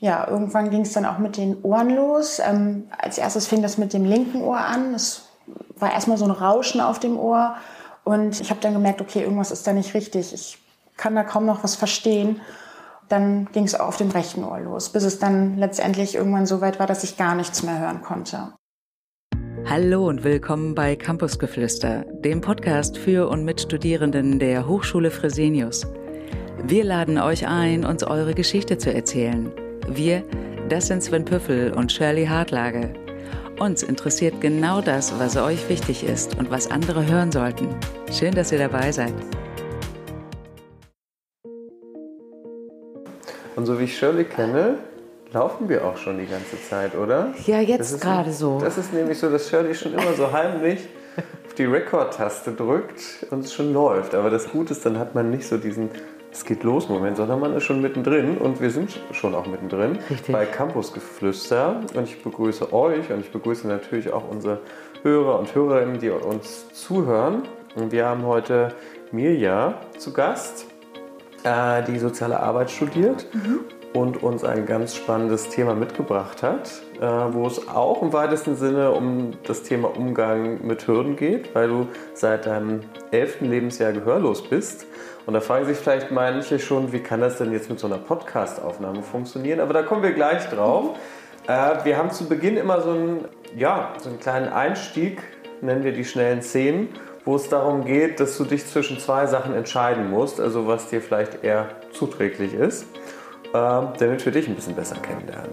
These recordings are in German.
Ja, irgendwann ging es dann auch mit den Ohren los. Ähm, als erstes fing das mit dem linken Ohr an. Es war erstmal so ein Rauschen auf dem Ohr. Und ich habe dann gemerkt, okay, irgendwas ist da nicht richtig. Ich kann da kaum noch was verstehen. Dann ging es auf dem rechten Ohr los, bis es dann letztendlich irgendwann so weit war, dass ich gar nichts mehr hören konnte. Hallo und willkommen bei Campusgeflüster, dem Podcast für und mit Studierenden der Hochschule Fresenius. Wir laden euch ein, uns eure Geschichte zu erzählen. Wir, das sind Sven Püffel und Shirley Hartlage. Uns interessiert genau das, was euch wichtig ist und was andere hören sollten. Schön, dass ihr dabei seid. Und so wie ich Shirley kenne, laufen wir auch schon die ganze Zeit, oder? Ja, jetzt gerade so. Das ist nämlich so, dass Shirley schon immer so heimlich auf die Rekord-Taste drückt und es schon läuft. Aber das Gute ist, dann hat man nicht so diesen es geht los Moment, sondern man ist schon mittendrin und wir sind schon auch mittendrin Richtig. bei Campusgeflüster. Und ich begrüße euch und ich begrüße natürlich auch unsere Hörer und Hörerinnen, die uns zuhören. Und wir haben heute Mirja zu Gast, äh, die soziale Arbeit studiert mhm. Und uns ein ganz spannendes Thema mitgebracht hat, äh, wo es auch im weitesten Sinne um das Thema Umgang mit Hürden geht, weil du seit deinem elften Lebensjahr gehörlos bist und da fragen sich vielleicht manche schon, wie kann das denn jetzt mit so einer Podcast-Aufnahme funktionieren? Aber da kommen wir gleich drauf. Äh, wir haben zu Beginn immer so einen, ja, so einen kleinen Einstieg, nennen wir die schnellen Szenen, wo es darum geht, dass du dich zwischen zwei Sachen entscheiden musst, also was dir vielleicht eher zuträglich ist, äh, damit wir dich ein bisschen besser kennenlernen.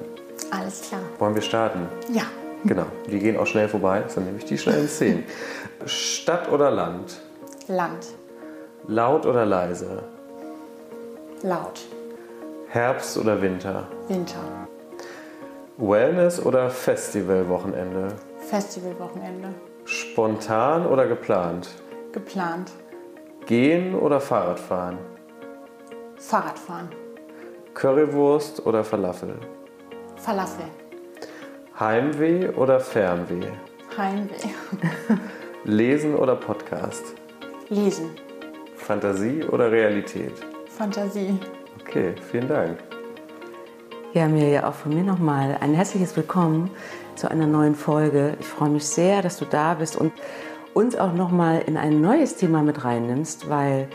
Alles klar. Wollen wir starten? Ja. Genau, die gehen auch schnell vorbei, das sind nämlich die schnellen Szenen. Stadt oder Land? Land. Laut oder leise? Laut. Herbst oder Winter? Winter. Wellness oder Festivalwochenende? Festivalwochenende. Spontan oder geplant? Geplant. Gehen oder Fahrradfahren? Fahrradfahren. Currywurst oder Falafel? Falafel. Heimweh oder Fernweh? Heimweh. Lesen oder Podcast? Lesen. Fantasie oder Realität? Fantasie. Okay, vielen Dank. Ja, mir ja auch von mir nochmal ein herzliches Willkommen zu einer neuen Folge. Ich freue mich sehr, dass du da bist und uns auch nochmal in ein neues Thema mit reinnimmst, weil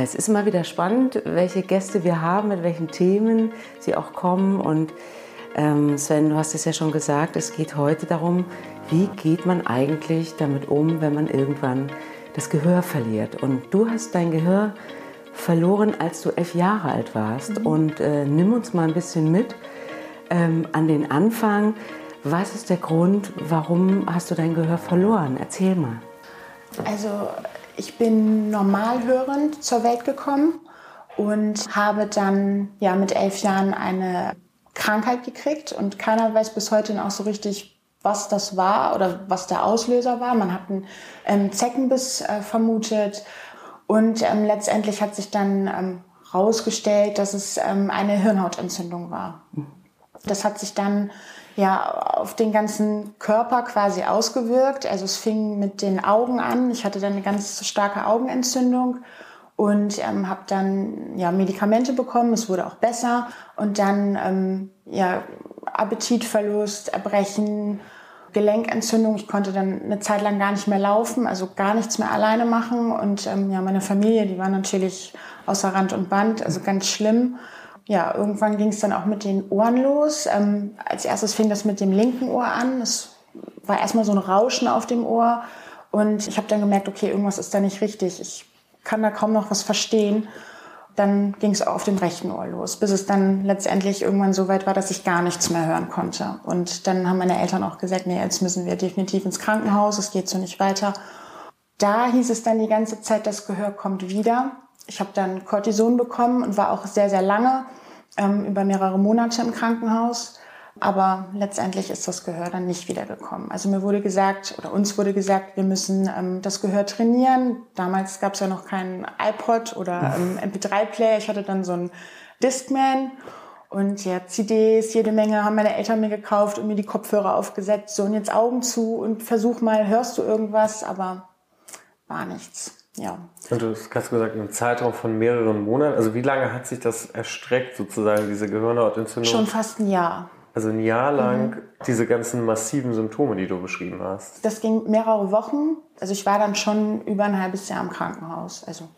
es ist immer wieder spannend, welche Gäste wir haben, mit welchen Themen sie auch kommen. Und ähm, Sven, du hast es ja schon gesagt, es geht heute darum, wie geht man eigentlich damit um, wenn man irgendwann das Gehör verliert. Und du hast dein Gehör verloren, als du elf Jahre alt warst. Mhm. Und äh, nimm uns mal ein bisschen mit ähm, an den Anfang. Was ist der Grund, warum hast du dein Gehör verloren? Erzähl mal. Also ich bin normalhörend zur Welt gekommen und habe dann ja mit elf Jahren eine Krankheit gekriegt und keiner weiß bis heute auch so richtig, was das war oder was der Auslöser war. Man hat einen ähm, Zeckenbiss äh, vermutet und ähm, letztendlich hat sich dann ähm, rausgestellt, dass es ähm, eine Hirnhautentzündung war. Das hat sich dann ja auf den ganzen Körper quasi ausgewirkt. Also es fing mit den Augen an. Ich hatte dann eine ganz starke Augenentzündung und ähm, habe dann ja Medikamente bekommen. Es wurde auch besser und dann ähm, ja Appetitverlust, Erbrechen, Gelenkentzündung. Ich konnte dann eine Zeit lang gar nicht mehr laufen, also gar nichts mehr alleine machen. Und ähm, ja, meine Familie, die war natürlich außer Rand und Band, also ganz schlimm. Ja, irgendwann ging es dann auch mit den Ohren los. Ähm, als erstes fing das mit dem linken Ohr an. Es war erstmal so ein Rauschen auf dem Ohr. Und ich habe dann gemerkt, okay, irgendwas ist da nicht richtig. Ich kann da kaum noch was verstehen dann ging es auf dem rechten Ohr los, bis es dann letztendlich irgendwann so weit war, dass ich gar nichts mehr hören konnte. Und dann haben meine Eltern auch gesagt, nee, jetzt müssen wir definitiv ins Krankenhaus, es geht so nicht weiter. Da hieß es dann die ganze Zeit, das Gehör kommt wieder. Ich habe dann Cortison bekommen und war auch sehr, sehr lange, ähm, über mehrere Monate im Krankenhaus. Aber letztendlich ist das Gehör dann nicht wiedergekommen. Also mir wurde gesagt, oder uns wurde gesagt, wir müssen ähm, das Gehör trainieren. Damals gab es ja noch keinen iPod oder ähm, MP3-Player. Ich hatte dann so einen Discman und ja, CDs, jede Menge haben meine Eltern mir gekauft und mir die Kopfhörer aufgesetzt. So, und jetzt Augen zu und versuch mal, hörst du irgendwas? Aber war nichts. Ja. Und du hast gesagt, einen Zeitraum von mehreren Monaten. Also wie lange hat sich das erstreckt, sozusagen, diese Gehirnhautentzündung? Schon fast ein Jahr. Also ein Jahr lang mhm. diese ganzen massiven Symptome, die du beschrieben hast. Das ging mehrere Wochen. Also ich war dann schon über ein halbes Jahr im Krankenhaus. Also,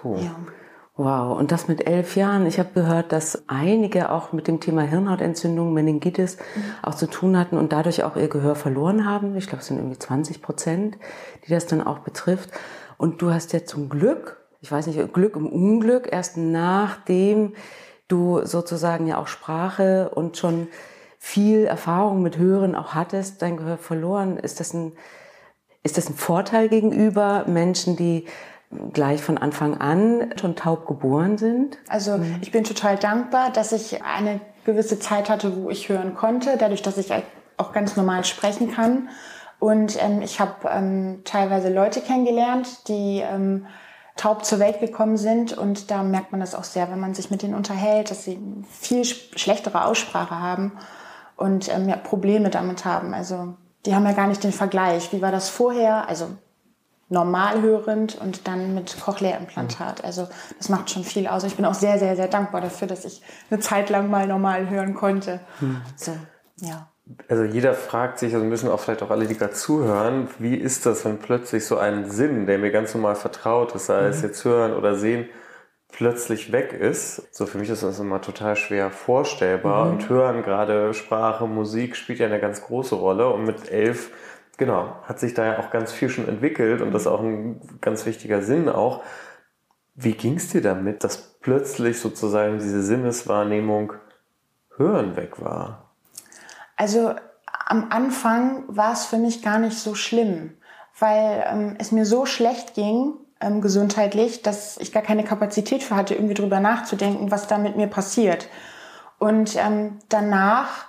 Puh. ja. Wow, und das mit elf Jahren. Ich habe gehört, dass einige auch mit dem Thema Hirnhautentzündung, Meningitis mhm. auch zu tun hatten und dadurch auch ihr Gehör verloren haben. Ich glaube, es sind irgendwie 20 Prozent, die das dann auch betrifft. Und du hast ja zum Glück, ich weiß nicht, Glück im Unglück, erst nachdem du sozusagen ja auch Sprache und schon viel Erfahrung mit Hören auch hattest, dein Gehör verloren. Ist das ein, ist das ein Vorteil gegenüber Menschen, die gleich von Anfang an schon taub geboren sind? Also mhm. ich bin total dankbar, dass ich eine gewisse Zeit hatte, wo ich hören konnte, dadurch, dass ich auch ganz normal sprechen kann. Und ähm, ich habe ähm, teilweise Leute kennengelernt, die ähm, taub zur Welt gekommen sind. Und da merkt man das auch sehr, wenn man sich mit denen unterhält, dass sie viel schlechtere Aussprache haben und ähm, ja, Probleme damit haben. Also die haben ja gar nicht den Vergleich. Wie war das vorher? Also normal hörend und dann mit Cochlea-Implantat. Also das macht schon viel aus. Ich bin auch sehr, sehr, sehr dankbar dafür, dass ich eine Zeit lang mal normal hören konnte. Hm. So, ja also jeder fragt sich, also müssen auch vielleicht auch alle, die gerade zuhören, wie ist das, wenn plötzlich so ein Sinn, der mir ganz normal vertraut ist, sei mhm. es jetzt hören oder sehen, plötzlich weg ist. So für mich ist das immer total schwer vorstellbar. Mhm. Und hören, gerade Sprache, Musik spielt ja eine ganz große Rolle. Und mit elf, genau, hat sich da ja auch ganz viel schon entwickelt und das ist auch ein ganz wichtiger Sinn auch. Wie ging es dir damit, dass plötzlich sozusagen diese Sinneswahrnehmung Hören weg war? Also am Anfang war es für mich gar nicht so schlimm, weil ähm, es mir so schlecht ging, ähm, gesundheitlich, dass ich gar keine Kapazität für hatte, irgendwie drüber nachzudenken, was da mit mir passiert. Und ähm, danach,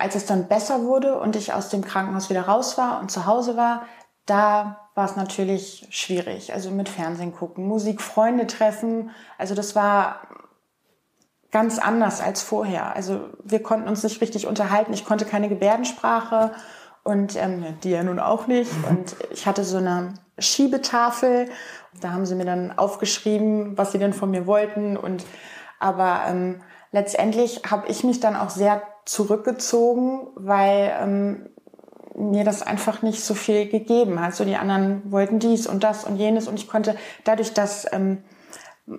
als es dann besser wurde und ich aus dem Krankenhaus wieder raus war und zu Hause war, da war es natürlich schwierig. Also mit Fernsehen gucken, Musik, Freunde treffen. Also das war ganz anders als vorher. Also wir konnten uns nicht richtig unterhalten. Ich konnte keine Gebärdensprache und ähm, die ja nun auch nicht. Mhm. Und ich hatte so eine Schiebetafel. Da haben sie mir dann aufgeschrieben, was sie denn von mir wollten. Und aber ähm, letztendlich habe ich mich dann auch sehr zurückgezogen, weil ähm, mir das einfach nicht so viel gegeben hat. So die anderen wollten dies und das und jenes und ich konnte dadurch, dass ähm,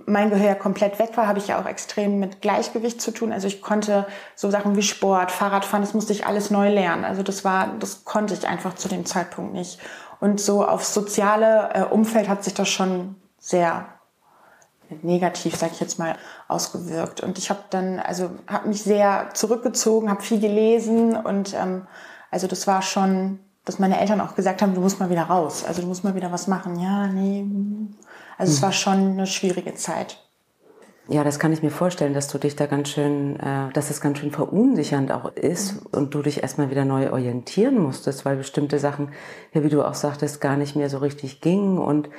mein Gehör komplett weg war, habe ich ja auch extrem mit Gleichgewicht zu tun. Also ich konnte so Sachen wie Sport, Fahrradfahren, das musste ich alles neu lernen. Also das war, das konnte ich einfach zu dem Zeitpunkt nicht. Und so aufs soziale äh, Umfeld hat sich das schon sehr negativ, sag ich jetzt mal, ausgewirkt. Und ich habe dann, also habe mich sehr zurückgezogen, habe viel gelesen und ähm, also das war schon, dass meine Eltern auch gesagt haben, du musst mal wieder raus, also du musst mal wieder was machen. Ja, nee, also es war schon eine schwierige Zeit. Ja, das kann ich mir vorstellen, dass du dich da ganz schön, äh, dass es ganz schön verunsichernd auch ist mhm. und du dich erstmal wieder neu orientieren musstest, weil bestimmte Sachen, ja, wie du auch sagtest, gar nicht mehr so richtig gingen und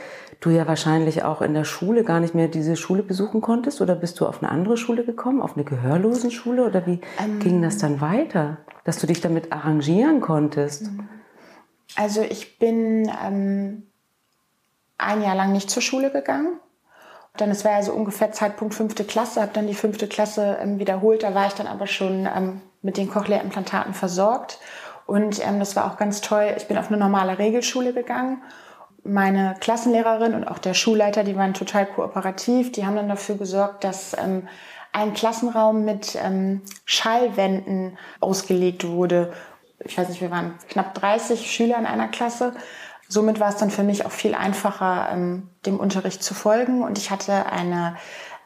du ja wahrscheinlich auch in der Schule gar nicht mehr diese Schule besuchen konntest oder bist du auf eine andere Schule gekommen, auf eine Gehörlosenschule oder wie ähm, ging das dann weiter, dass du dich damit arrangieren konntest? Also ich bin ähm ein Jahr lang nicht zur Schule gegangen. Dann, es war ja so ungefähr Zeitpunkt fünfte Klasse, habe dann die fünfte Klasse ähm, wiederholt. Da war ich dann aber schon ähm, mit den Cochlea-Implantaten versorgt. Und ähm, das war auch ganz toll. Ich bin auf eine normale Regelschule gegangen. Meine Klassenlehrerin und auch der Schulleiter, die waren total kooperativ. Die haben dann dafür gesorgt, dass ähm, ein Klassenraum mit ähm, Schallwänden ausgelegt wurde. Ich weiß nicht, wir waren knapp 30 Schüler in einer Klasse somit war es dann für mich auch viel einfacher, ähm, dem Unterricht zu folgen. Und ich hatte eine,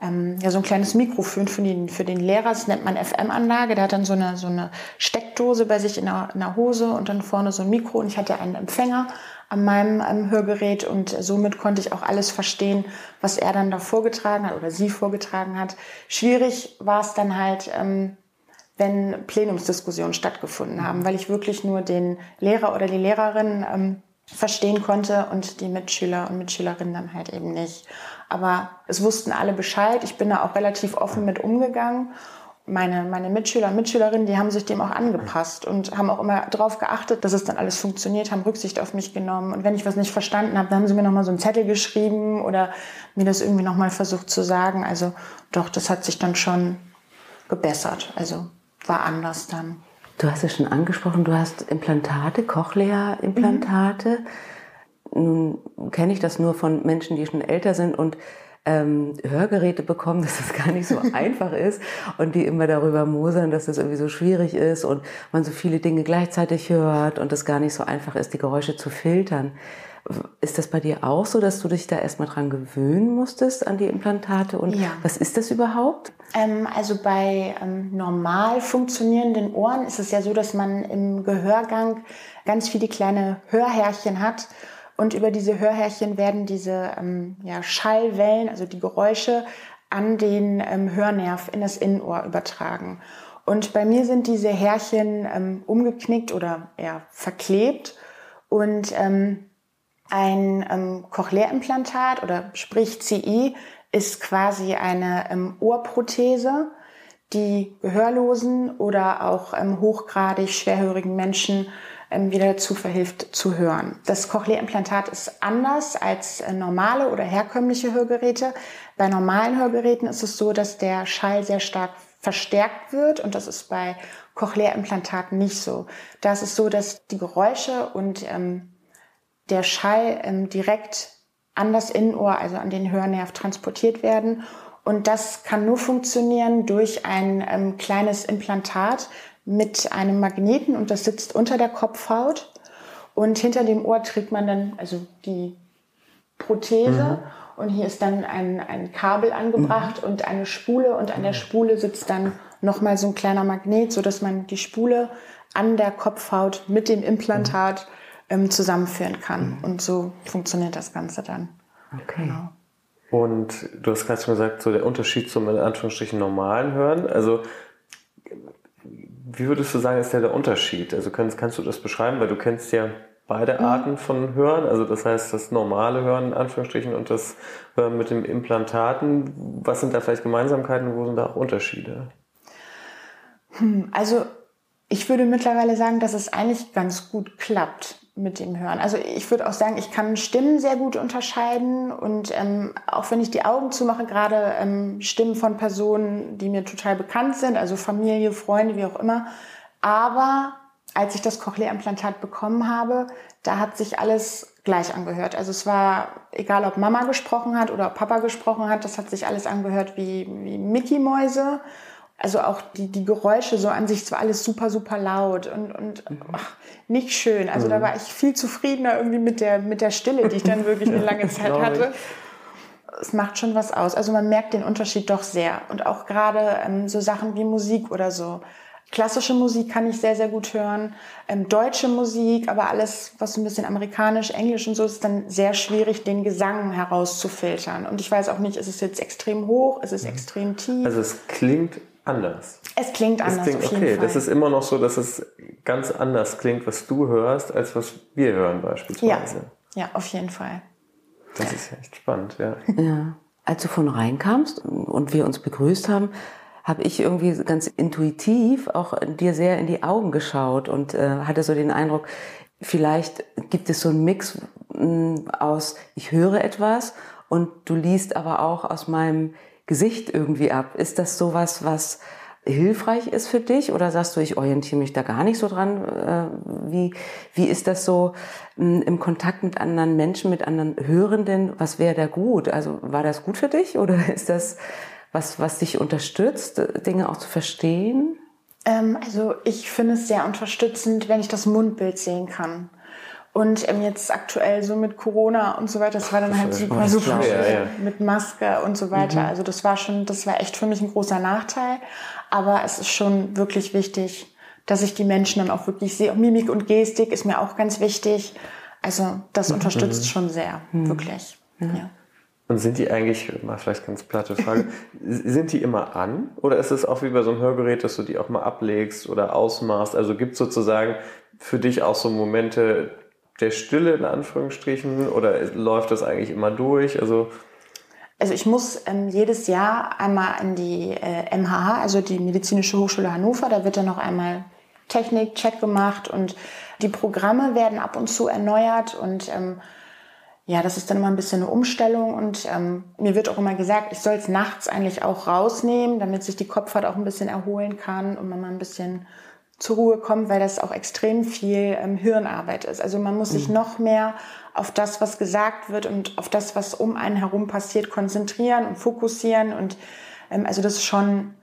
ähm, ja, so ein kleines Mikrofon für den, für den Lehrer, das nennt man FM-Anlage. Der hat dann so eine, so eine Steckdose bei sich in der, in der Hose und dann vorne so ein Mikro. Und ich hatte einen Empfänger an meinem ähm, Hörgerät und somit konnte ich auch alles verstehen, was er dann da vorgetragen hat oder sie vorgetragen hat. Schwierig war es dann halt, ähm, wenn Plenumsdiskussionen stattgefunden haben, weil ich wirklich nur den Lehrer oder die Lehrerin ähm, verstehen konnte und die Mitschüler und Mitschülerinnen dann halt eben nicht. Aber es wussten alle Bescheid. Ich bin da auch relativ offen mit umgegangen. meine, meine Mitschüler und Mitschülerinnen, die haben sich dem auch angepasst und haben auch immer darauf geachtet, dass es dann alles funktioniert, haben Rücksicht auf mich genommen. Und wenn ich was nicht verstanden habe, dann haben sie mir nochmal so einen Zettel geschrieben oder mir das irgendwie nochmal versucht zu sagen. Also doch, das hat sich dann schon gebessert. Also war anders dann. Du hast es schon angesprochen, du hast Implantate, Cochlea-Implantate. Mhm. Nun kenne ich das nur von Menschen, die schon älter sind und ähm, Hörgeräte bekommen, dass das gar nicht so einfach ist und die immer darüber mosern, dass das irgendwie so schwierig ist und man so viele Dinge gleichzeitig hört und es gar nicht so einfach ist, die Geräusche zu filtern. Ist das bei dir auch so, dass du dich da erstmal dran gewöhnen musstest an die Implantate? Und ja. was ist das überhaupt? Ähm, also bei ähm, normal funktionierenden Ohren ist es ja so, dass man im Gehörgang ganz viele kleine Hörhärchen hat und über diese Hörhärchen werden diese ähm, ja, Schallwellen, also die Geräusche, an den ähm, Hörnerv in das Innenohr übertragen. Und bei mir sind diese Härchen ähm, umgeknickt oder ja, verklebt. Und ähm, ein ähm, Cochlea-Implantat oder sprich CI ist quasi eine ähm, Ohrprothese, die Gehörlosen oder auch ähm, hochgradig schwerhörigen Menschen ähm, wieder dazu verhilft zu hören. Das Cochlea-Implantat ist anders als äh, normale oder herkömmliche Hörgeräte. Bei normalen Hörgeräten ist es so, dass der Schall sehr stark verstärkt wird und das ist bei Cochlea-Implantaten nicht so. Da ist es so, dass die Geräusche und ähm, der Schall ähm, direkt an das Innenohr, also an den Hörnerv transportiert werden. Und das kann nur funktionieren durch ein ähm, kleines Implantat, mit einem Magneten und das sitzt unter der Kopfhaut. Und hinter dem Ohr trägt man dann also die Prothese. Mhm. Und hier ist dann ein, ein Kabel angebracht mhm. und eine Spule. Und an der Spule sitzt dann nochmal so ein kleiner Magnet, so dass man die Spule an der Kopfhaut mit dem Implantat ähm, zusammenführen kann. Mhm. Und so funktioniert das Ganze dann. Okay. Genau. Und du hast gerade schon gesagt, so der Unterschied zum in Anführungsstrichen normalen Hören. Also wie würdest du sagen, ist der, der Unterschied? Also kannst, kannst du das beschreiben? Weil du kennst ja beide mhm. Arten von Hören, also das heißt das normale Hören in Anführungsstrichen und das Hören mit dem Implantaten. Was sind da vielleicht Gemeinsamkeiten und wo sind da auch Unterschiede? Hm, also ich würde mittlerweile sagen, dass es eigentlich ganz gut klappt mit dem Hören. Also ich würde auch sagen, ich kann Stimmen sehr gut unterscheiden und ähm, auch wenn ich die Augen zumache, gerade ähm, Stimmen von Personen, die mir total bekannt sind, also Familie, Freunde, wie auch immer. Aber als ich das Cochlea-Implantat bekommen habe, da hat sich alles gleich angehört. Also es war egal, ob Mama gesprochen hat oder Papa gesprochen hat, das hat sich alles angehört wie, wie Mickey-Mäuse also auch die, die Geräusche so an sich, es war alles super, super laut und, und mhm. ach, nicht schön. Also mhm. da war ich viel zufriedener irgendwie mit der, mit der Stille, die ich dann wirklich eine lange Zeit hatte. Es macht schon was aus. Also man merkt den Unterschied doch sehr. Und auch gerade ähm, so Sachen wie Musik oder so. Klassische Musik kann ich sehr, sehr gut hören. Ähm, deutsche Musik, aber alles, was ein bisschen amerikanisch, englisch und so, ist dann sehr schwierig, den Gesang herauszufiltern. Und ich weiß auch nicht, ist es jetzt extrem hoch, ist es mhm. extrem tief? Also es klingt anders. Es klingt anders. Es klingt, okay, Fall. das ist immer noch so, dass es ganz anders klingt, was du hörst, als was wir hören beispielsweise. Ja, ja auf jeden Fall. Das ist echt spannend, ja. ja. Als du von reinkamst und wir uns begrüßt haben, habe ich irgendwie ganz intuitiv auch dir sehr in die Augen geschaut und äh, hatte so den Eindruck, vielleicht gibt es so einen Mix mh, mm, aus, ich höre etwas und du liest aber auch aus meinem Gesicht irgendwie ab. Ist das sowas, was hilfreich ist für dich oder sagst du, ich orientiere mich da gar nicht so dran? Äh, wie, wie ist das so hm, im Kontakt mit anderen Menschen, mit anderen Hörenden? Was wäre da gut? Also war das gut für dich oder ist das was, was dich unterstützt, Dinge auch zu verstehen? Ähm, also ich finde es sehr unterstützend, wenn ich das Mundbild sehen kann. Und ähm, jetzt aktuell so mit Corona und so weiter, das war dann das halt super, super schwierig ja, mit Maske und so weiter. Mhm. Also das war schon, das war echt für mich ein großer Nachteil. Aber es ist schon wirklich wichtig, dass ich die Menschen dann auch wirklich sehe. Mimik und Gestik ist mir auch ganz wichtig. Also das mhm. unterstützt mhm. schon sehr, mhm. wirklich. Ja. Und sind die eigentlich, mal vielleicht ganz platte Frage, sind die immer an? Oder ist es auch wie bei so einem Hörgerät, dass du die auch mal ablegst oder ausmachst? Also gibt es sozusagen für dich auch so Momente, der Stille in Anführungsstrichen oder läuft das eigentlich immer durch? Also Also ich muss ähm, jedes Jahr einmal in die äh, MHH, also die Medizinische Hochschule Hannover, da wird dann noch einmal Technik-Check gemacht und die Programme werden ab und zu erneuert und ähm, ja, das ist dann immer ein bisschen eine Umstellung und ähm, mir wird auch immer gesagt, ich soll es nachts eigentlich auch rausnehmen, damit sich die Kopfhaut auch ein bisschen erholen kann und man mal ein bisschen zur Ruhe kommt, weil das auch extrem viel ähm, Hirnarbeit ist. Also man muss sich mhm. noch mehr auf das, was gesagt wird und auf das, was um einen herum passiert, konzentrieren und fokussieren. Und ähm, also das ist schon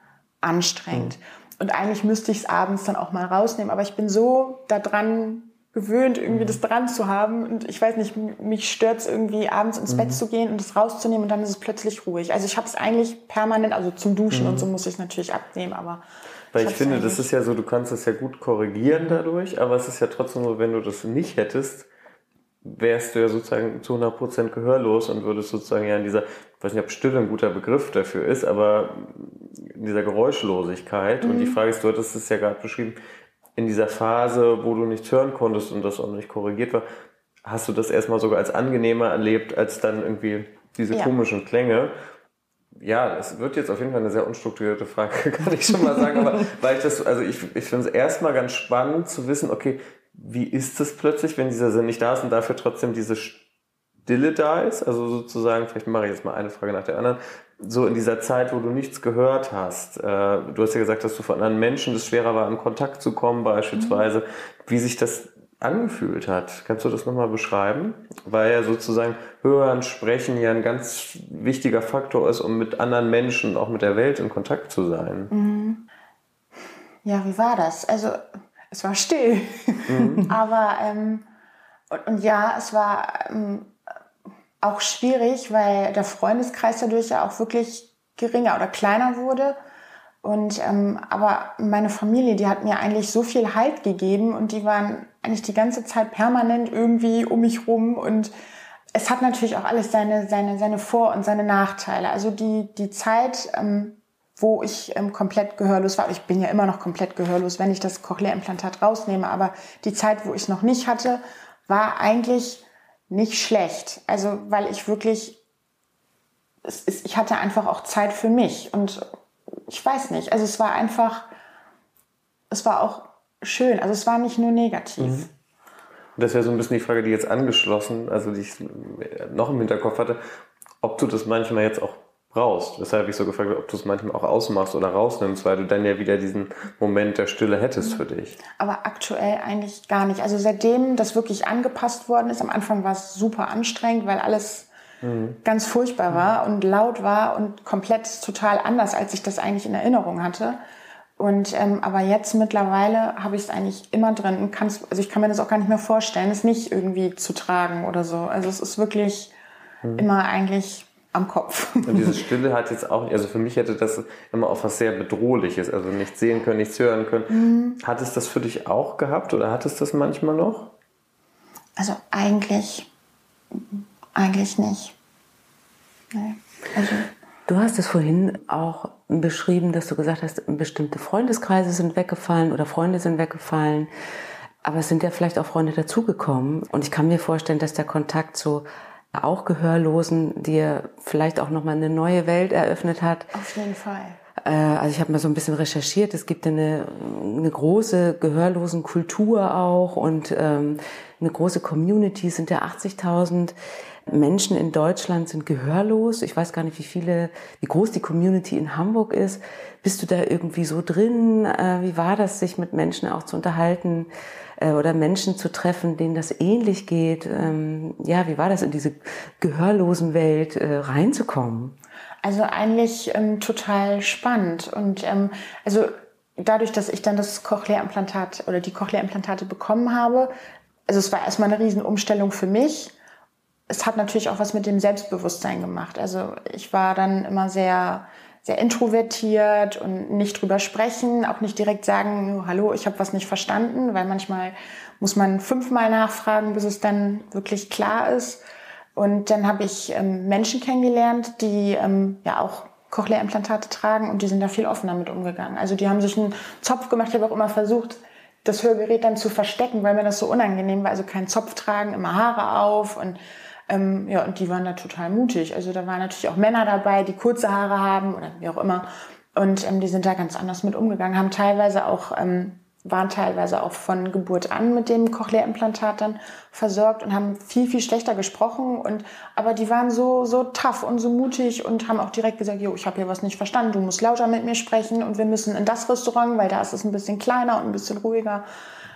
anstrengend. Mhm. Und eigentlich müsste ich es abends dann auch mal rausnehmen. Aber ich bin so daran gewöhnt, irgendwie mhm. das dran zu haben. Und ich weiß nicht, mich stört es irgendwie, abends ins mhm. Bett zu gehen und das rauszunehmen und dann ist es plötzlich ruhig. Also ich habe es eigentlich permanent, also zum Duschen und so muss ich es natürlich abnehmen, aber weil ich finde, das ist ja so, du kannst es ja gut korrigieren dadurch, aber es ist ja trotzdem so, wenn du das nicht hättest, wärst du ja sozusagen zu 100% gehörlos und würdest sozusagen ja in dieser, ich weiß nicht, ob Stille ein guter Begriff dafür ist, aber in dieser Geräuschlosigkeit. Mhm. Und die mhm. Frage ist, du hattest es ja gerade beschrieben, in dieser Phase, wo du nichts hören konntest und das auch nicht korrigiert war, hast du das erstmal sogar als angenehmer erlebt, als dann irgendwie diese ja. komischen Klänge ja, es wird jetzt auf jeden Fall eine sehr unstrukturierte Frage, kann ich schon mal sagen. Aber weil ich das, also ich, ich finde es erstmal ganz spannend zu wissen, okay, wie ist es plötzlich, wenn dieser Sinn nicht da ist und dafür trotzdem diese Stille da ist? Also sozusagen, vielleicht mache ich jetzt mal eine Frage nach der anderen. So in dieser Zeit, wo du nichts gehört hast. Äh, du hast ja gesagt, dass du von anderen Menschen es schwerer war, in Kontakt zu kommen beispielsweise. Mhm. Wie sich das angefühlt hat. Kannst du das nochmal beschreiben? Weil ja sozusagen Hören, Sprechen ja ein ganz wichtiger Faktor ist, um mit anderen Menschen, auch mit der Welt in Kontakt zu sein. Mhm. Ja, wie war das? Also es war still, mhm. aber ähm, und, und, ja, es war ähm, auch schwierig, weil der Freundeskreis dadurch ja auch wirklich geringer oder kleiner wurde. Und ähm, aber meine Familie, die hat mir eigentlich so viel Halt gegeben und die waren eigentlich die ganze Zeit permanent irgendwie um mich rum und es hat natürlich auch alles seine, seine, seine Vor- und seine Nachteile. Also die, die Zeit, ähm, wo ich ähm, komplett gehörlos war, ich bin ja immer noch komplett gehörlos, wenn ich das Cochlea-Implantat rausnehme, aber die Zeit, wo ich es noch nicht hatte, war eigentlich nicht schlecht. Also weil ich wirklich, es ist, ich hatte einfach auch Zeit für mich und ich weiß nicht, also es war einfach, es war auch schön. Also es war nicht nur negativ. Mhm. Das wäre so ein bisschen die Frage, die jetzt angeschlossen, also die ich noch im Hinterkopf hatte, ob du das manchmal jetzt auch brauchst. Weshalb ich so gefragt habe, ob du es manchmal auch ausmachst oder rausnimmst, weil du dann ja wieder diesen Moment der Stille hättest für dich. Aber aktuell eigentlich gar nicht. Also seitdem das wirklich angepasst worden ist, am Anfang war es super anstrengend, weil alles mhm. ganz furchtbar war und laut war und komplett total anders, als ich das eigentlich in Erinnerung hatte. Und ähm, aber jetzt mittlerweile habe ich es eigentlich immer drin und kann's, also ich kann mir das auch gar nicht mehr vorstellen, es nicht irgendwie zu tragen oder so. Also es ist wirklich mhm. immer eigentlich am Kopf. Und diese Stille hat jetzt auch, also für mich hätte das immer auch was sehr Bedrohliches, also nichts sehen können, nichts hören können. Mhm. Hat es das für dich auch gehabt oder hat es das manchmal noch? Also eigentlich, eigentlich nicht. Nee. Also Du hast es vorhin auch beschrieben, dass du gesagt hast, bestimmte Freundeskreise sind weggefallen oder Freunde sind weggefallen. Aber es sind ja vielleicht auch Freunde dazugekommen. Und ich kann mir vorstellen, dass der Kontakt zu auch Gehörlosen dir vielleicht auch nochmal eine neue Welt eröffnet hat. Auf jeden Fall. Äh, also ich habe mal so ein bisschen recherchiert. Es gibt eine, eine große Gehörlosenkultur auch und ähm, eine große Community. Es sind ja 80.000 Menschen in Deutschland sind gehörlos. Ich weiß gar nicht, wie viele, wie groß die Community in Hamburg ist. Bist du da irgendwie so drin? Äh, wie war das, sich mit Menschen auch zu unterhalten äh, oder Menschen zu treffen, denen das ähnlich geht? Ähm, ja, wie war das in diese gehörlosen Welt äh, reinzukommen? Also eigentlich ähm, total spannend und ähm, also dadurch, dass ich dann das Cochlea-Implantat oder die Cochlea-Implantate bekommen habe, also es war erstmal eine Riesenumstellung für mich es hat natürlich auch was mit dem Selbstbewusstsein gemacht. Also ich war dann immer sehr, sehr introvertiert und nicht drüber sprechen, auch nicht direkt sagen, oh, hallo, ich habe was nicht verstanden, weil manchmal muss man fünfmal nachfragen, bis es dann wirklich klar ist. Und dann habe ich ähm, Menschen kennengelernt, die ähm, ja auch Cochlea-Implantate tragen und die sind da viel offener mit umgegangen. Also die haben sich einen Zopf gemacht. Ich habe auch immer versucht, das Hörgerät dann zu verstecken, weil mir das so unangenehm war. Also kein Zopf tragen, immer Haare auf und Ähm, ja, und die waren da total mutig. Also da waren natürlich auch Männer dabei, die kurze Haare haben oder wie auch immer. Und ähm, die sind da ganz anders mit umgegangen, haben teilweise auch ähm, waren teilweise auch von Geburt an mit dem Cochlea-Implantat dann versorgt und haben viel, viel schlechter gesprochen. Und, aber die waren so, so tough und so mutig und haben auch direkt gesagt, jo, ich habe hier was nicht verstanden, du musst lauter mit mir sprechen und wir müssen in das Restaurant, weil da ist es ein bisschen kleiner und ein bisschen ruhiger.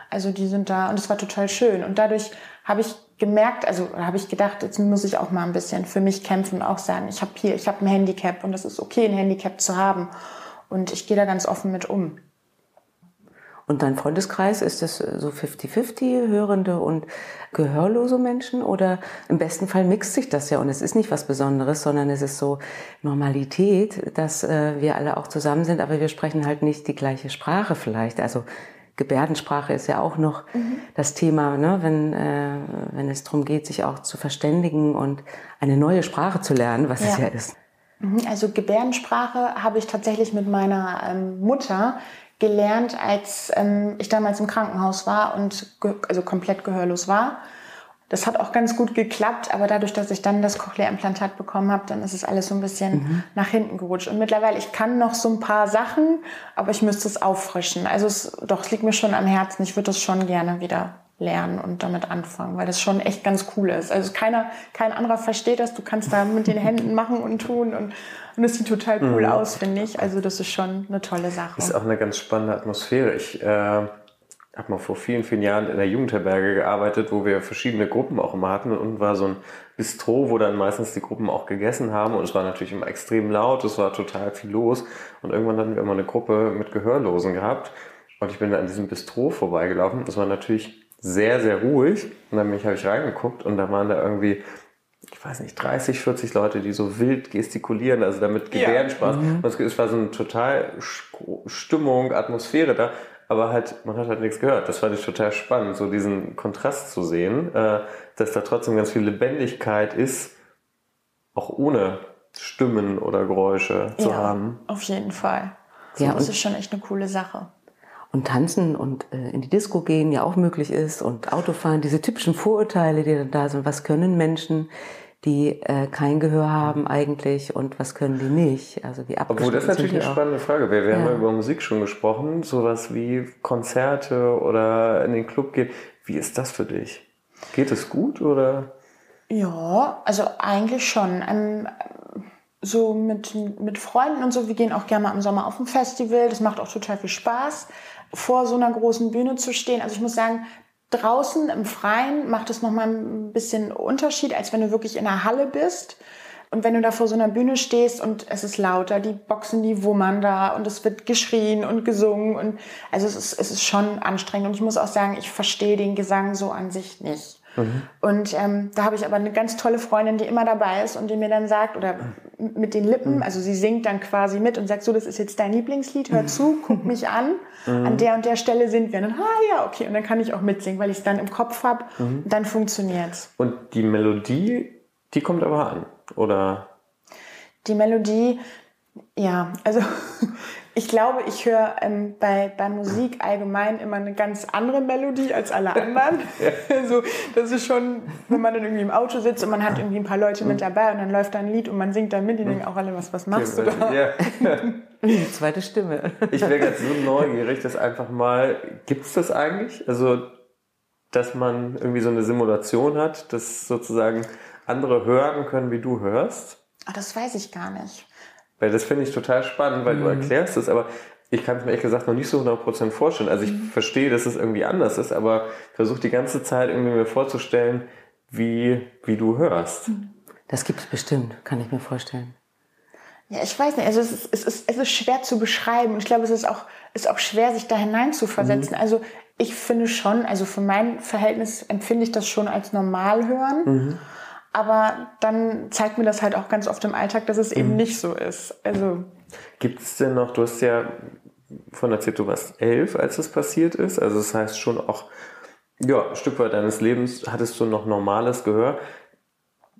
Also die sind da und es war total schön. Und dadurch habe ich gemerkt, also habe ich gedacht, jetzt muss ich auch mal ein bisschen für mich kämpfen und auch sagen, ich habe hier, ich habe ein Handicap und es ist okay, ein Handicap zu haben. Und ich gehe da ganz offen mit um. Und dein Freundeskreis, ist das so 50-50 hörende und gehörlose Menschen? Oder im besten Fall mixt sich das ja und es ist nicht was Besonderes, sondern es ist so Normalität, dass äh, wir alle auch zusammen sind, aber wir sprechen halt nicht die gleiche Sprache vielleicht. Also Gebärdensprache ist ja auch noch mhm. das Thema, ne? wenn, äh, wenn es darum geht, sich auch zu verständigen und eine neue Sprache zu lernen, was ja. es ja ist. Mhm, also Gebärdensprache habe ich tatsächlich mit meiner ähm, Mutter gelernt, als ähm, ich damals im Krankenhaus war und also komplett gehörlos war. Das hat auch ganz gut geklappt, aber dadurch, dass ich dann das Cochlea-Implantat bekommen habe, dann ist es alles so ein bisschen mhm. nach hinten gerutscht. Und mittlerweile, ich kann noch so ein paar Sachen, aber ich müsste es auffrischen. Also es, doch, es liegt mir schon am Herzen. Ich würde das schon gerne wieder lernen und damit anfangen, weil das schon echt ganz cool ist. Also keiner, kein anderer versteht das. Du kannst da mit den Händen machen und tun und und es sieht total cool mhm. aus, finde ich. Also das ist schon eine tolle Sache. Ist auch eine ganz spannende Atmosphäre. Ich äh, habe mal vor vielen, vielen Jahren in der Jugendherberge gearbeitet, wo wir verschiedene Gruppen auch immer hatten und war so ein Bistro, wo dann meistens die Gruppen auch gegessen haben und es war natürlich immer extrem laut, es war total viel los und irgendwann hatten wir immer eine Gruppe mit Gehörlosen gehabt und ich bin an diesem Bistro vorbeigelaufen. Es war natürlich sehr, sehr ruhig und dann habe ich reingeguckt und da waren da irgendwie ich weiß nicht, 30, 40 Leute, die so wild gestikulieren, also damit Gebärdensprache. Ja. Mhm. Und es war so eine total Stimmung, Atmosphäre da, aber halt, man hat halt nichts gehört. Das fand ich total spannend, so diesen Kontrast zu sehen, äh, dass da trotzdem ganz viel Lebendigkeit ist, auch ohne Stimmen oder Geräusche zu ja, haben. Auf jeden Fall. So, ja, das ist schon echt eine coole Sache und tanzen und äh, in die Disco gehen ja auch möglich ist und Autofahren, diese typischen Vorurteile, die dann da sind. Was können Menschen, die äh, kein Gehör haben eigentlich und was können die nicht? Also wie Obwohl das ist natürlich eine spannende Frage. Wir, wir ja. haben ja über Musik schon gesprochen, sowas wie Konzerte oder in den Club gehen. Wie ist das für dich? Geht es gut oder? Ja, also eigentlich schon. Ähm, so mit, mit Freunden und so. Wir gehen auch gerne mal im Sommer auf ein Festival. Das macht auch total viel Spaß vor so einer großen Bühne zu stehen. Also ich muss sagen, draußen im Freien macht es nochmal ein bisschen Unterschied, als wenn du wirklich in der Halle bist. Und wenn du da vor so einer Bühne stehst und es ist lauter, die Boxen, die wummern da und es wird geschrien und gesungen und also es ist, es ist schon anstrengend. Und ich muss auch sagen, ich verstehe den Gesang so an sich nicht. Mhm. Und ähm, da habe ich aber eine ganz tolle Freundin, die immer dabei ist und die mir dann sagt, oder mit den Lippen, mhm. also sie singt dann quasi mit und sagt so, das ist jetzt dein Lieblingslied, hör zu, guck mich an, mhm. an der und der Stelle sind wir. Und dann, ah ja, okay, und dann kann ich auch mitsingen, weil ich es dann im Kopf habe mhm. und dann funktioniert's. Und die Melodie, die kommt aber an, oder? Die Melodie, ja, also ich glaube, ich höre ähm, bei, bei Musik allgemein immer eine ganz andere Melodie als alle anderen. ja. also, das ist schon, wenn man dann irgendwie im Auto sitzt und man hat irgendwie ein paar Leute mit dabei und dann läuft da ein Lied und man singt dann mit, die denken auch alle, was, was machst du da? Ja. Zweite Stimme. Ich wäre gerade so neugierig, dass einfach mal, gibt es das eigentlich? Also, dass man irgendwie so eine Simulation hat, dass sozusagen andere hören können, wie du hörst? Ach, das weiß ich gar nicht. Weil das finde ich total spannend, weil mhm. du erklärst es, aber ich kann es mir ehrlich gesagt noch nicht so 100% vorstellen. Also ich mhm. verstehe, dass es irgendwie anders ist, aber versuche die ganze Zeit irgendwie mir vorzustellen, wie, wie du hörst. Mhm. Das gibt es bestimmt, kann ich mir vorstellen. Ja, ich weiß nicht. Also es ist, es ist, es ist schwer zu beschreiben und ich glaube, es ist auch, ist auch schwer, sich da hinein zu versetzen. Mhm. Also ich finde schon, also für mein Verhältnis empfinde ich das schon als normal hören. Mhm. Aber dann zeigt mir das halt auch ganz oft im Alltag, dass es eben mhm. nicht so ist. Also Gibt es denn noch, du hast ja von erzählt, du warst elf, als es passiert ist. Also das heißt schon auch, ja, ein Stück weit deines Lebens hattest du noch normales Gehör.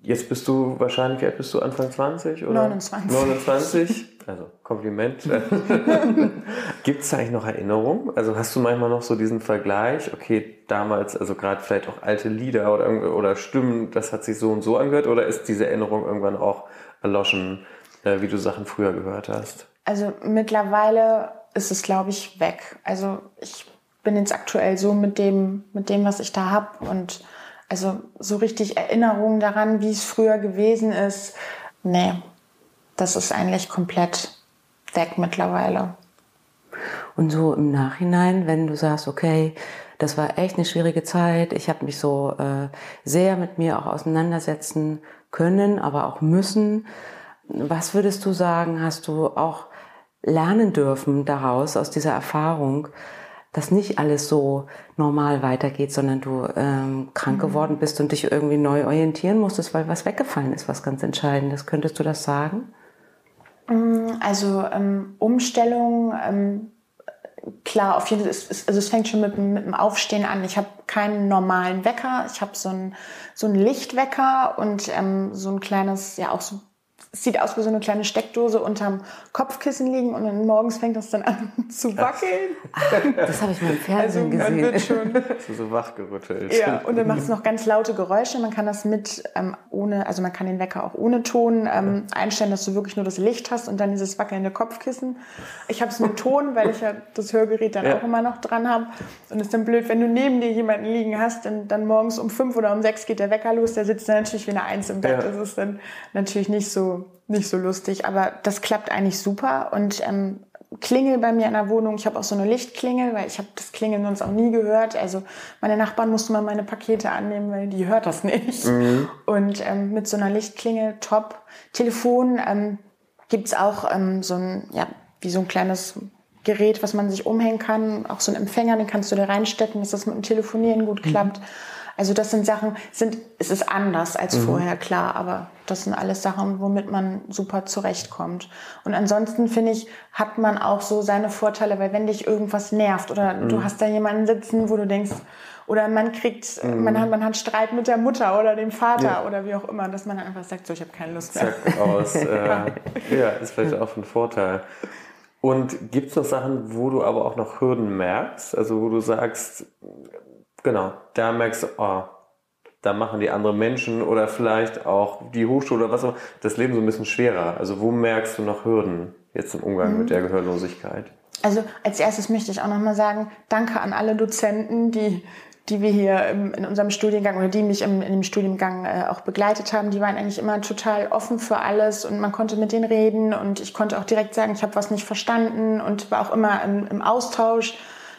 Jetzt bist du wahrscheinlich, wie alt bist du, Anfang 20? Oder? 29. 29. also Kompliment. Gibt es eigentlich noch Erinnerungen? Also hast du manchmal noch so diesen Vergleich, okay, damals, also gerade vielleicht auch alte Lieder oder, oder Stimmen, das hat sich so und so angehört oder ist diese Erinnerung irgendwann auch erloschen, äh, wie du Sachen früher gehört hast? Also mittlerweile ist es, glaube ich, weg. Also ich bin jetzt aktuell so mit dem, mit dem, was ich da habe und also so richtig Erinnerungen daran, wie es früher gewesen ist, nee, das ist eigentlich komplett weg mittlerweile. Und so im Nachhinein, wenn du sagst, okay, das war echt eine schwierige Zeit, ich habe mich so äh, sehr mit mir auch auseinandersetzen können, aber auch müssen. Was würdest du sagen, hast du auch lernen dürfen daraus, aus dieser Erfahrung, dass nicht alles so normal weitergeht, sondern du ähm, krank mhm. geworden bist und dich irgendwie neu orientieren musstest, weil was weggefallen ist, was ganz Entscheidendes. Könntest du das sagen? Mm, also ähm, Umstellung, ähm, klar, auf jeden Fall, also es fängt schon mit, mit dem Aufstehen an. Ich habe keinen normalen Wecker, ich habe so einen so einen Lichtwecker und ähm, so ein kleines, ja auch so sieht aus wie so eine kleine Steckdose unterm Kopfkissen liegen und dann morgens fängt das dann an zu wackeln. Ach, das habe ich mal im Fernsehen also, gesehen. Wird schon, so, so wachgerüttelt. Ja, und dann macht es noch ganz laute Geräusche. Man kann das mit ähm, ohne, also man kann den Wecker auch ohne Ton ähm, einstellen, dass du wirklich nur das Licht hast und dann dieses wackelnde Kopfkissen. Ich habe es mit Ton, weil ich ja das Hörgerät dann ja. auch immer noch dran habe. Und es ist dann blöd, wenn du neben dir jemanden liegen hast, dann, dann morgens um fünf oder um sechs geht der Wecker los, der sitzt dann natürlich wie eine Eins im Bett. Ja. Das ist dann natürlich nicht so nicht so lustig, aber das klappt eigentlich super und ähm, Klingel bei mir in der Wohnung. Ich habe auch so eine Lichtklingel, weil ich habe das Klingeln sonst auch nie gehört. Also meine Nachbarn mussten mal meine Pakete annehmen, weil die hört das nicht. Mhm. Und ähm, mit so einer Lichtklingel top. Telefon ähm, gibt's auch ähm, so ein, ja, wie so ein kleines Gerät, was man sich umhängen kann. Auch so ein Empfänger, den kannst du da reinstecken, dass das mit dem Telefonieren gut mhm. Also das sind Sachen, sind, es ist anders als mhm. vorher, klar, aber das sind alles Sachen, womit man super zurechtkommt. Und ansonsten finde ich, hat man auch so seine Vorteile, weil wenn dich irgendwas nervt oder mhm. du hast da jemanden sitzen, wo du denkst, oder man kriegt, mhm. man, hat, man hat Streit mit der Mutter oder dem Vater ja. oder wie auch immer, dass man einfach sagt, so, ich habe keine Lust mehr. Zack, aus. Äh, ja, ist vielleicht auch ein Vorteil. Und gibt es noch Sachen, wo du aber auch noch Hürden merkst? Also wo du sagst, Genau, da merkst du, oh, da machen die anderen Menschen oder vielleicht auch die Hochschule oder was auch immer das Leben so ein bisschen schwerer. Also wo merkst du noch Hürden jetzt im Umgang mhm. mit der Gehörlosigkeit? Also als erstes möchte ich auch nochmal sagen, danke an alle Dozenten, die, die wir hier in unserem Studiengang oder die mich im, in dem Studiengang äh, auch begleitet haben. Die waren eigentlich immer total offen für alles und man konnte mit denen reden und ich konnte auch direkt sagen, ich habe was nicht verstanden und war auch immer im, im Austausch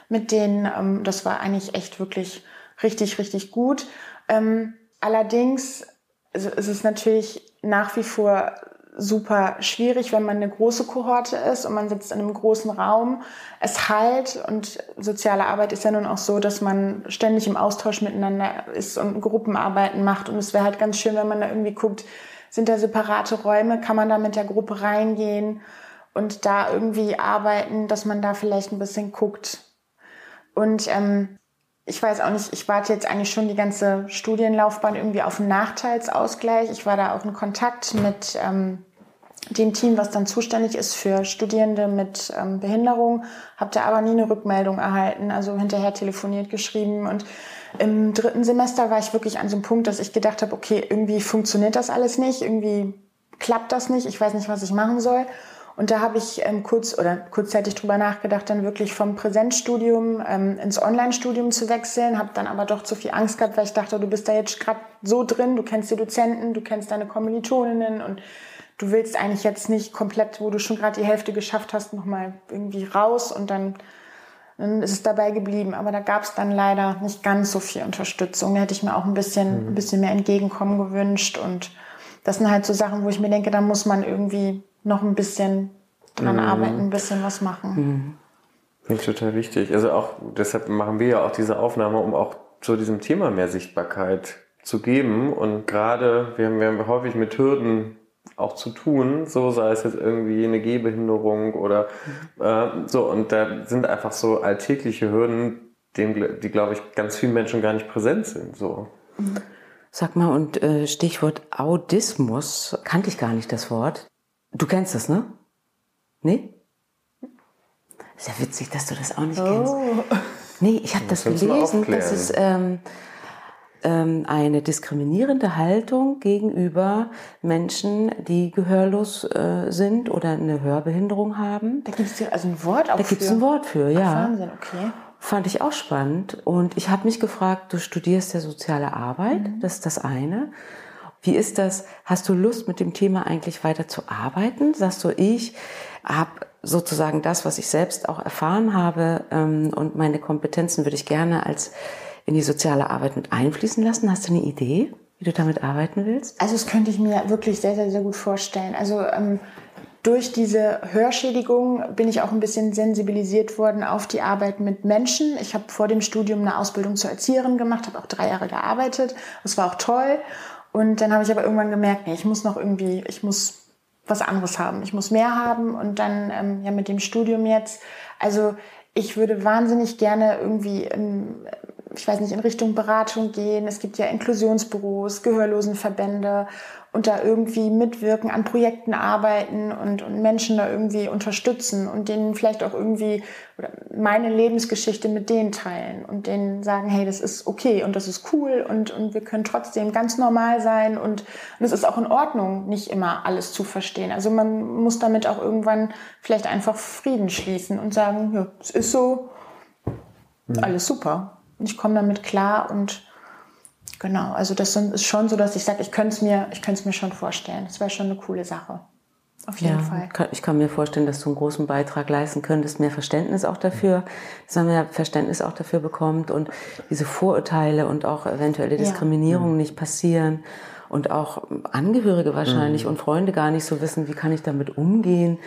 mit denen. Ähm, das war eigentlich echt wirklich richtig, richtig gut. Ähm, allerdings ist es natürlich nach wie vor super schwierig, wenn man eine große Kohorte ist und man sitzt in einem großen Raum. Es halt und soziale Arbeit ist ja nun auch so, dass man ständig im Austausch miteinander ist und Gruppenarbeiten macht. Und es wäre halt ganz schön, wenn man da irgendwie guckt, sind da separate Räume, kann man da mit der Gruppe reingehen und da irgendwie arbeiten, dass man da vielleicht ein bisschen guckt, und ähm, ich weiß auch nicht, ich warte jetzt eigentlich schon die ganze Studienlaufbahn irgendwie auf einen Nachteilsausgleich. Ich war da auch in Kontakt mit ähm, dem Team, was dann zuständig ist für Studierende mit ähm, Behinderung, habe da aber nie eine Rückmeldung erhalten, also hinterher telefoniert, geschrieben und im dritten Semester war ich wirklich an so einem Punkt, dass ich gedacht habe, okay, irgendwie funktioniert das alles nicht, irgendwie klappt das nicht, ich weiß nicht, was ich machen soll. Und da habe ich ähm, kurz oder kurzzeitig drüber nachgedacht, dann wirklich vom Präsenzstudium ähm, ins Online-Studium zu wechseln. Habe dann aber doch zu viel Angst gehabt, weil ich dachte, du bist da jetzt gerade so drin, du kennst die Dozenten, du kennst deine Kommilitoninnen und du willst eigentlich jetzt nicht komplett, wo du schon gerade die Hälfte geschafft hast, nochmal irgendwie raus und dann, dann ist es dabei geblieben. Aber da gab es dann leider nicht ganz so viel Unterstützung. Da hätte ich mir auch ein bisschen, mhm. ein bisschen mehr Entgegenkommen gewünscht und das sind halt so Sachen, wo ich mir denke, da muss man irgendwie noch ein bisschen dran mhm. arbeiten, ein bisschen was machen. Mhm. Finde ich total wichtig. Also auch, deshalb machen wir ja auch diese Aufnahme, um auch zu diesem Thema mehr Sichtbarkeit zu geben. Und gerade, wir haben ja häufig mit Hürden auch zu tun, so sei es jetzt irgendwie eine Gehbehinderung oder mhm. äh, so. Und da sind einfach so alltägliche Hürden, dem, die, glaube ich, ganz vielen Menschen gar nicht präsent sind. So. Sag mal, und äh, Stichwort Audismus, kannte ich gar nicht das Wort. Du kennst das, ne? Nee? Ist ja witzig, dass du das auch nicht kennst. Oh. Nee, ich habe das gelesen, dass es ähm, ähm, eine diskriminierende Haltung gegenüber Menschen, die gehörlos äh, sind oder eine Hörbehinderung haben. Da gibt es ja also ein Wort auch Da gibt es ein Wort für, ja. Wahnsinn, okay. Fand ich auch spannend. Und ich habe mich gefragt, du studierst ja soziale Arbeit, Mhm. das ist das eine. Wie ist das? Hast du Lust, mit dem Thema eigentlich weiter zu arbeiten? Sagst du, ich habe sozusagen das, was ich selbst auch erfahren habe ähm, und meine Kompetenzen würde ich gerne als in die soziale Arbeit mit einfließen lassen. Hast du eine Idee, wie du damit arbeiten willst? Also das könnte ich mir wirklich sehr, sehr, sehr gut vorstellen. Also ähm, durch diese Hörschädigung bin ich auch ein bisschen sensibilisiert worden auf die Arbeit mit Menschen. Ich habe vor dem Studium eine Ausbildung zur Erzieherin gemacht, habe auch drei Jahre gearbeitet. Das war auch toll. Und dann habe ich aber irgendwann gemerkt, nee, ich muss noch irgendwie, ich muss was anderes haben. Ich muss mehr haben. Und dann ähm, ja mit dem Studium jetzt. Also ich würde wahnsinnig gerne irgendwie in, ich weiß nicht, in Richtung Beratung gehen. Es gibt ja Inklusionsbüros, Gehörlosenverbände und da irgendwie mitwirken, an Projekten arbeiten und, und Menschen da irgendwie unterstützen und denen vielleicht auch irgendwie oder meine Lebensgeschichte mit denen teilen und denen sagen, hey, das ist okay und das ist cool und, und wir können trotzdem ganz normal sein und, und es ist auch in Ordnung, nicht immer alles zu verstehen. Also man muss damit auch irgendwann vielleicht einfach Frieden schließen und sagen, ja, es ist so, alles super. Und ich komme damit klar und genau, also das ist schon so, dass ich sage, ich könnte es mir, ich könnte es mir schon vorstellen. Das wäre schon eine coole Sache. Auf jeden Fall. kann- Ich kann mir vorstellen, dass du einen großen Beitrag leisten könntest, mehr Verständnis auch dafür, dass man mehr Verständnis auch dafür bekommt und diese Vorurteile und auch eventuelle Diskriminierungen nicht passieren und auch Angehörige wahrscheinlich und Freunde gar nicht so wissen, wie kann ich damit umgehen,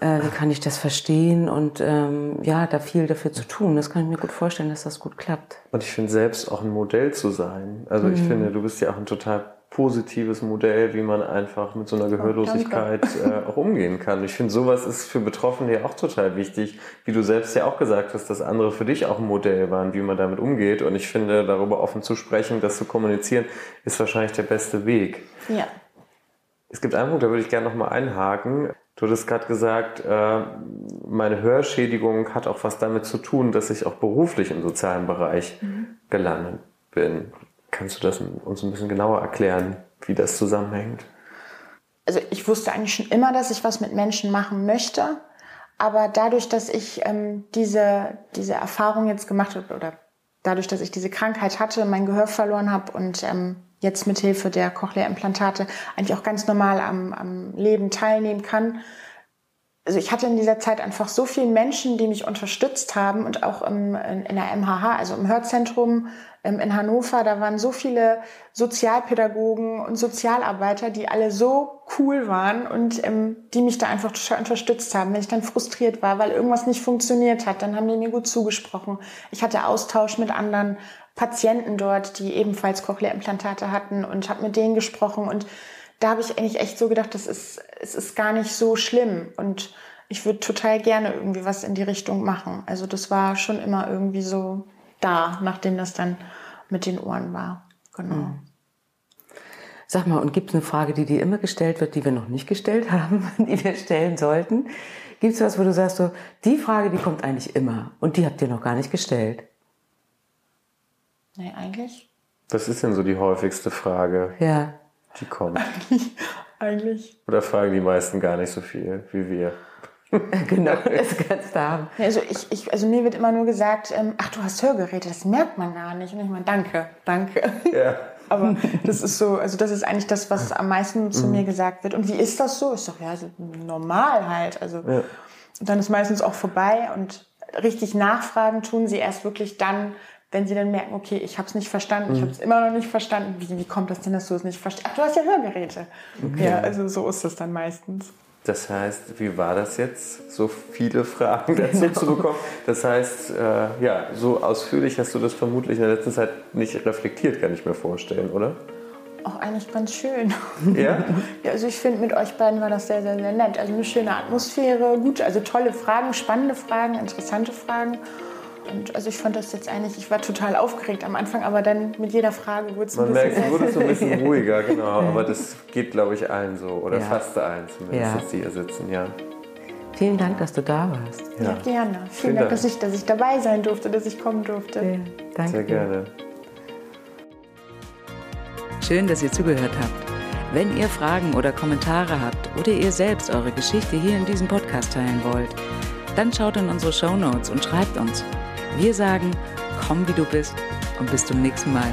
äh, wie kann ich das verstehen und ähm, ja, da viel dafür zu tun. Das kann ich mir gut vorstellen, dass das gut klappt. Und ich finde selbst auch ein Modell zu sein. Also ich finde, du bist ja auch ein total positives Modell, wie man einfach mit so einer Gehörlosigkeit äh, auch umgehen kann. Ich finde, sowas ist für Betroffene ja auch total wichtig, wie du selbst ja auch gesagt hast, dass andere für dich auch ein Modell waren, wie man damit umgeht. Und ich finde, darüber offen zu sprechen, das zu kommunizieren, ist wahrscheinlich der beste Weg. Ja. Es gibt einen Punkt, da würde ich gerne nochmal einhaken. Du hattest gerade gesagt, äh, meine Hörschädigung hat auch was damit zu tun, dass ich auch beruflich im sozialen Bereich gelandet bin. Kannst du das uns ein bisschen genauer erklären, wie das zusammenhängt? also ich wusste eigentlich schon immer, dass ich was mit Menschen machen möchte. Aber dadurch, dass ich ähm, diese, diese Erfahrung jetzt gemacht habe oder dadurch, dass ich diese Krankheit hatte, mein Gehör verloren habe und ähm, jetzt mit Hilfe der Cochlea-Implantate eigentlich auch ganz normal am, am Leben teilnehmen kann, also ich hatte in dieser Zeit einfach so viele Menschen, die mich unterstützt haben und auch im, in, in der MHH, also im Hörzentrum ähm, in Hannover, da waren so viele Sozialpädagogen und Sozialarbeiter, die alle so cool waren und ähm, die mich da einfach unterstützt haben. Wenn ich dann frustriert war, weil irgendwas nicht funktioniert hat, dann haben die mir gut zugesprochen. Ich hatte Austausch mit anderen Patienten dort, die ebenfalls Cochlea-Implantate hatten und habe mit denen gesprochen und da habe ich eigentlich echt so gedacht, das ist, es ist gar nicht so schlimm und ich würde total gerne irgendwie was in die Richtung machen. Also das war schon immer irgendwie so da, nachdem das dann mit den Ohren war. Genau. Sag mal, und gibt es eine Frage, die dir immer gestellt wird, die wir noch nicht gestellt haben, die wir stellen sollten? Gibt es was, wo du sagst, so, die Frage, die kommt eigentlich immer und die habt ihr noch gar nicht gestellt? Nee, eigentlich? Was ist denn so die häufigste Frage, Ja. Die kommt? Eigentlich. Oder fragen die meisten gar nicht so viel wie wir? genau, das kannst du haben. Also, ich, ich, also mir wird immer nur gesagt, ähm, ach, du hast Hörgeräte, das merkt man gar nicht. Und ich meine, danke, danke. Ja. Aber das ist so, also das ist eigentlich das, was am meisten zu mir gesagt wird. Und wie ist das so? Ist doch ja so normal halt. Also Ja. und dann ist meistens auch vorbei und richtig nachfragen tun sie erst wirklich dann, wenn sie dann merken, okay, ich habe es nicht verstanden, ich habe es immer noch nicht verstanden. Wie, wie kommt das denn, dass du es nicht verstehst? Ach, du hast ja Hörgeräte. Ja, also so ist es dann meistens. Das heißt, wie war das jetzt, so viele Fragen dazu zu bekommen? Das heißt, äh, ja, so ausführlich hast du das vermutlich in der letzten Zeit nicht reflektiert, kann ich mir vorstellen, oder? Auch eigentlich ganz schön. Ja? Ja, also ich finde, mit euch beiden war das sehr, sehr, sehr nett. Also eine schöne Atmosphäre, gut, also tolle Fragen, spannende Fragen, interessante Fragen. Und also ich fand das jetzt eigentlich, ich war total aufgeregt am Anfang, aber dann mit jeder Frage wurde es ein Man bisschen merkt, du wurdest so ein bisschen ruhiger, genau. Aber das geht, glaube ich, allen so. Oder Ja. fast allen zumindest, Ja. die hier sitzen, ja. Vielen Dank, dass du da warst. Ja, ja gerne. Vielen, Vielen Dank, Dank, Dass, ich, dass ich dabei sein durfte, dass ich kommen durfte. Ja, danke. Sehr gerne. Schön, dass ihr zugehört habt. Wenn ihr Fragen oder Kommentare habt oder ihr selbst eure Geschichte hier in diesem Podcast teilen wollt, dann schaut in unsere Show Notes und schreibt uns. Wir sagen, komm wie du bist und bis zum nächsten Mal.